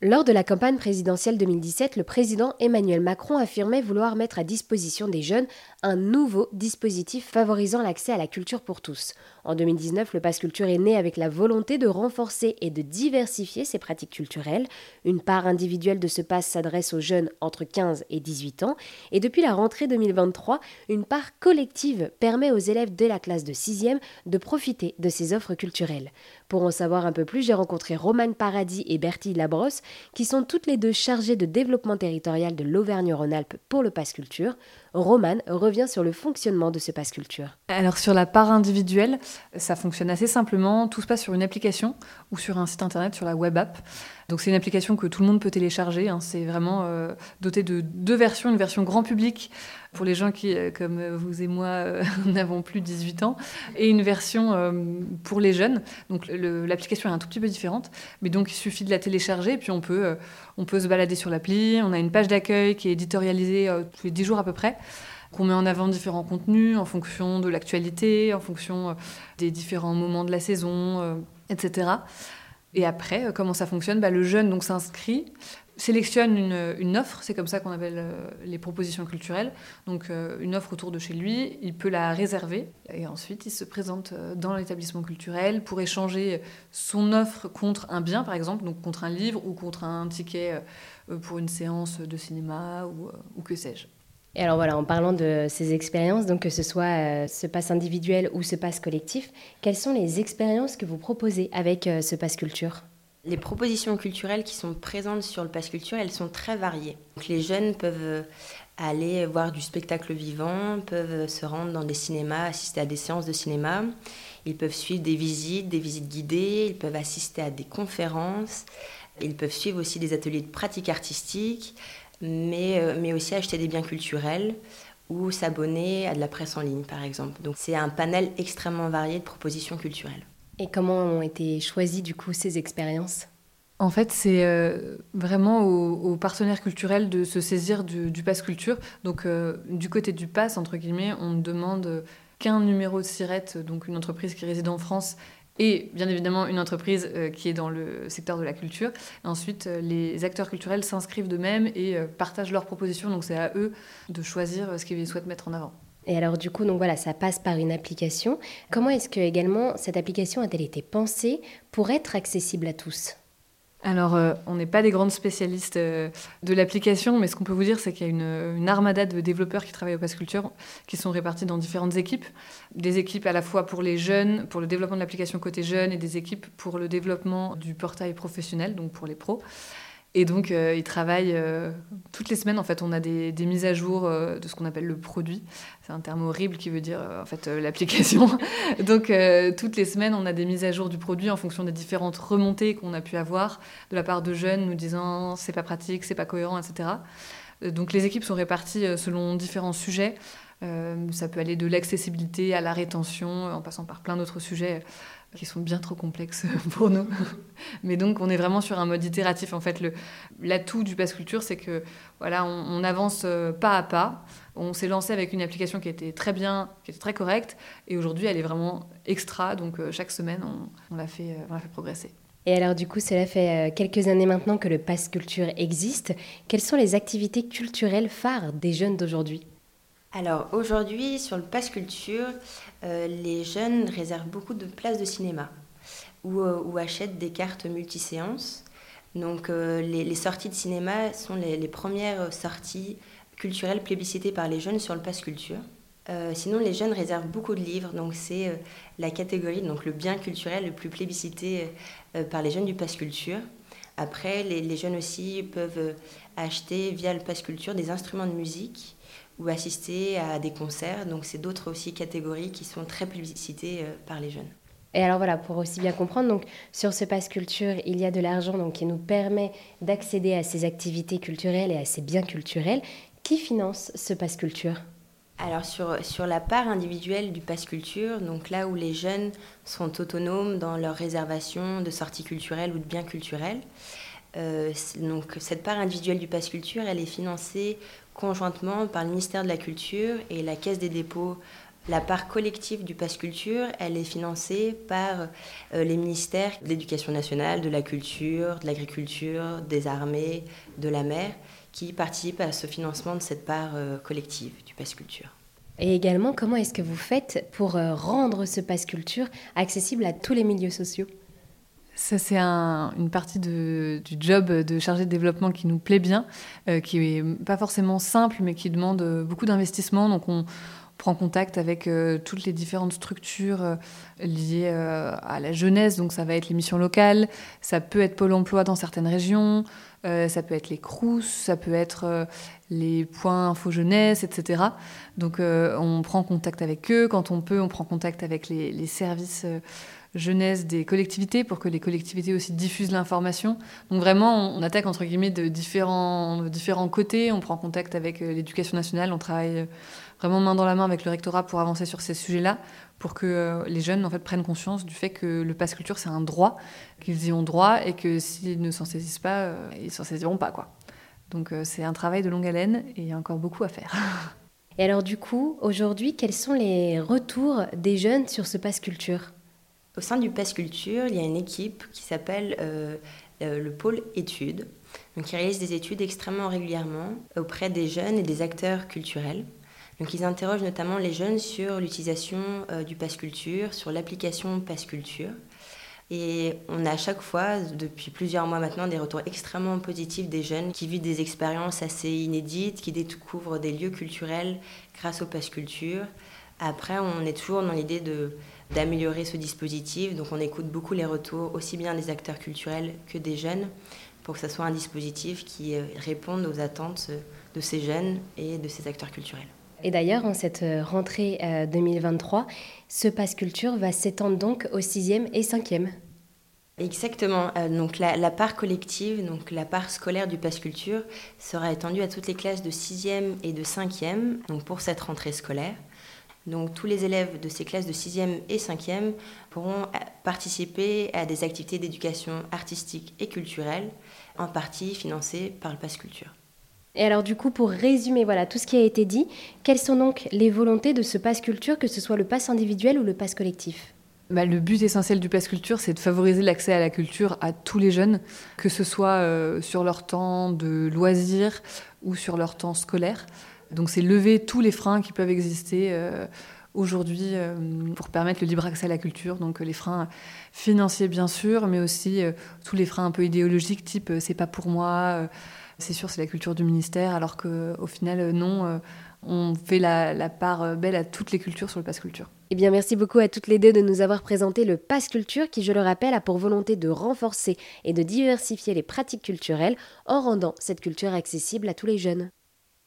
Lors de la campagne présidentielle 2017, le président Emmanuel Macron affirmait vouloir mettre à disposition des jeunes un nouveau dispositif favorisant l'accès à la culture pour tous. En 2019, le Pass Culture est né avec la volonté de renforcer et de diversifier ses pratiques culturelles. Une part individuelle de ce pass s'adresse aux jeunes entre 15 et 18 ans et depuis la rentrée 2023, une part collective permet aux élèves de la classe de 6e de profiter de ces offres culturelles. Pour en savoir un peu plus, j'ai rencontré Romane Paradis et Bertie Labrosse qui sont toutes les deux chargées de développement territorial de l'Auvergne-Rhône-Alpes pour le Pass Culture. Romane revient sur le fonctionnement de ce Pass Culture. Alors sur la part individuelle, ça fonctionne assez simplement. Tout se passe sur une application ou sur un site internet, sur la web app. Donc c'est une application que tout le monde peut télécharger. Hein. C'est vraiment euh, doté de deux versions, une version grand public pour les gens qui, euh, comme vous et moi, euh, n'avons plus 18 ans, et une version pour les jeunes. Donc l'application est un tout petit peu différente, mais donc il suffit de la télécharger, et puis on peut, on peut se balader sur l'appli. On a une page d'accueil qui est éditorialisée tous les 10 jours à peu près qu'on met en avant différents contenus en fonction de l'actualité, en fonction des différents moments de la saison, etc. Et après, euh, comment ça fonctionne? Bah, Le jeune donc s'inscrit, sélectionne une, offre, c'est comme ça qu'on appelle euh, les propositions culturelles, donc euh, une offre autour de chez lui, il peut la réserver et ensuite il se présente dans l'établissement culturel pour échanger son offre contre un bien par exemple, donc contre un livre ou contre un ticket pour une séance de cinéma ou, ou que sais-je. Et alors voilà, en parlant de ces expériences, donc que ce soit euh, ce passe individuel ou ce passe collectif, quelles sont les expériences que vous proposez avec euh, ce passe culture? Les propositions culturelles qui sont présentes sur le passe culture, elles sont très variées. Les jeunes peuvent euh, aller voir du spectacle vivant, peuvent se rendre dans des cinémas, assister à des séances de cinéma. Ils peuvent suivre des visites, des visites guidées, ils peuvent assister à des conférences, ils peuvent suivre aussi des ateliers de pratique artistique, mais, euh, mais aussi acheter des biens culturels ou s'abonner à de la presse en ligne, par exemple. Donc c'est un panel extrêmement varié de propositions culturelles. Et comment ont été choisies du coup ces expériences? En fait, c'est euh, vraiment aux, partenaires culturels de se saisir du, du pass culture. Donc, euh, du côté du pass, entre guillemets, on ne demande qu'un numéro de SIRET, donc une entreprise qui réside en France et bien évidemment une entreprise euh, qui est dans le secteur de la culture. Ensuite, euh, les acteurs culturels s'inscrivent d'eux-mêmes et euh, partagent leurs propositions, donc c'est à eux de choisir ce qu'ils souhaitent mettre en avant. Et alors du coup, donc voilà, ça passe par une application. Comment est-ce que également cette application a-t-elle été pensée pour être accessible à tous? Alors, euh, on n'est pas des grandes spécialistes euh, de l'application, mais ce qu'on peut vous dire, c'est qu'il y a une, armada de développeurs qui travaillent au Pass Culture, qui sont répartis dans différentes équipes. Des équipes à la fois pour les jeunes, pour le développement de l'application côté jeunes, et des équipes pour le développement du portail professionnel, donc pour les pros. Et donc, euh, ils travaillent euh, toutes les semaines. En fait, on a des, mises à jour euh, de ce qu'on appelle le produit. C'est un terme horrible qui veut dire en fait l'application. donc, toutes les semaines, on a des mises à jour du produit en fonction des différentes remontées qu'on a pu avoir de la part de jeunes nous disant c'est pas pratique, c'est pas cohérent, etc. Donc, les équipes sont réparties selon différents sujets. Ça peut aller de l'accessibilité à la rétention, en passant par plein d'autres sujets qui sont bien trop complexes pour nous. Mais donc, on est vraiment sur un mode itératif. En fait, l'atout du Pass Culture, c'est que voilà, on, avance euh, pas à pas. On s'est lancé avec une application qui était très bien, qui était très correcte, et aujourd'hui, elle est vraiment extra. Donc, euh, chaque semaine, on, l'a fait, euh, on fait progresser. Et alors, du coup, cela fait quelques années maintenant que le Pass Culture existe. Quelles sont les activités culturelles phares des jeunes d'aujourd'hui? Alors aujourd'hui, sur le Pass Culture, euh, les jeunes réservent beaucoup de places de cinéma ou, euh, achètent des cartes multiséances. Donc euh, les, sorties de cinéma sont les, premières sorties culturelles plébiscitées par les jeunes sur le Pass Culture. sinon, les jeunes réservent beaucoup de livres, donc c'est la catégorie, donc le bien culturel le plus plébiscité par les jeunes du Pass Culture. Après, les, les, jeunes aussi peuvent acheter via le Pass Culture des instruments de musique ou assister à des concerts. Donc c'est d'autres aussi catégories qui sont très publicitées euh, par les jeunes. Et alors voilà, pour aussi bien comprendre, donc sur ce passe culture, il y a de l'argent donc qui nous permet d'accéder à ces activités culturelles et à ces biens culturels. Qui finance ce passe culture? Alors sur, sur la part individuelle du passe culture, donc là où les jeunes sont autonomes dans leur réservation de sorties culturelles ou de biens culturels, euh, donc cette part individuelle du passe culture, elle est financée conjointement par le ministère de la Culture et la Caisse des dépôts La part collective du Pass Culture, elle est financée par euh, les ministères de l'Éducation nationale, de la culture, de l'agriculture, des armées, de la mer, qui participent à ce financement de cette part euh, collective du Pass Culture. Et également, comment est-ce que vous faites pour rendre ce Pass Culture accessible à tous les milieux sociaux? Ça, c'est une partie du job de chargé de développement qui nous plaît bien, qui est pas forcément simple, mais qui demande beaucoup d'investissement. Donc, on, prend contact avec euh, toutes les différentes structures euh, liées euh, à la jeunesse. Donc ça va être les missions locales, ça peut être Pôle Emploi dans certaines régions, ça peut être les CROUS, ça peut être les points info jeunesse, etc. Donc on prend contact avec eux. Quand on peut, on prend contact avec les services jeunesse des collectivités pour que les collectivités aussi diffusent l'information. Donc vraiment, on attaque entre guillemets de différents, différents côtés. On prend contact avec l'éducation nationale, on travaille vraiment main dans la main avec le rectorat pour avancer sur ces sujets-là, pour que euh, les jeunes en fait prennent conscience du fait que le pass culture c'est un droit, qu'ils y ont droit et que s'ils ne s'en saisissent pas, euh, ils s'en saisiront pas quoi. Donc euh, c'est un travail de longue haleine et il y a encore beaucoup à faire. Et alors du coup, aujourd'hui, quels sont les retours des jeunes sur ce pass culture? Au sein du pass culture, il y a une équipe qui s'appelle le pôle études, donc qui réalise des études extrêmement régulièrement auprès des jeunes et des acteurs culturels. Donc ils interrogent notamment les jeunes sur l'utilisation euh, du pass culture, sur l'application pass culture. Et on a à chaque fois, depuis plusieurs mois maintenant, des retours extrêmement positifs des jeunes qui vivent des expériences assez inédites, qui découvrent des lieux culturels grâce au pass culture. Après, on est toujours dans l'idée de, d'améliorer ce dispositif, donc on écoute beaucoup les retours aussi bien des acteurs culturels que des jeunes pour que ce soit un dispositif qui euh, réponde aux attentes de ces jeunes et de ces acteurs culturels. Et d'ailleurs, en cette euh, rentrée 2023, euh, ce pass culture va s'étendre donc au sixième et cinquième. Exactement. Euh, donc la, part collective, donc la part scolaire du pass culture sera étendue à toutes les classes de sixième et de cinquième, donc pour cette rentrée scolaire. Donc tous les élèves de ces classes de sixième et cinquième pourront participer à des activités d'éducation artistique et culturelle, en partie financées par le pass culture. Et alors du coup, pour résumer voilà tout ce qui a été dit, quelles sont donc les volontés de ce pass culture, que ce soit le pass individuel ou le pass collectif? Bah, le but essentiel du Pass Culture, c'est de favoriser l'accès à la culture à tous les jeunes, que ce soit euh, sur leur temps de loisirs ou sur leur temps scolaire. Donc c'est lever tous les freins qui peuvent exister euh, aujourd'hui euh, pour permettre le libre accès à la culture. Donc les freins financiers bien sûr, mais aussi tous les freins un peu idéologiques type c'est pas pour moi c'est sûr, c'est la culture du ministère, alors qu'au final, euh, non, euh, on fait la, part euh, belle à toutes les cultures sur le Pass Culture. Eh bien, merci beaucoup à toutes les deux de nous avoir présenté le Pass Culture qui, je le rappelle, a pour volonté de renforcer et de diversifier les pratiques culturelles en rendant cette culture accessible à tous les jeunes.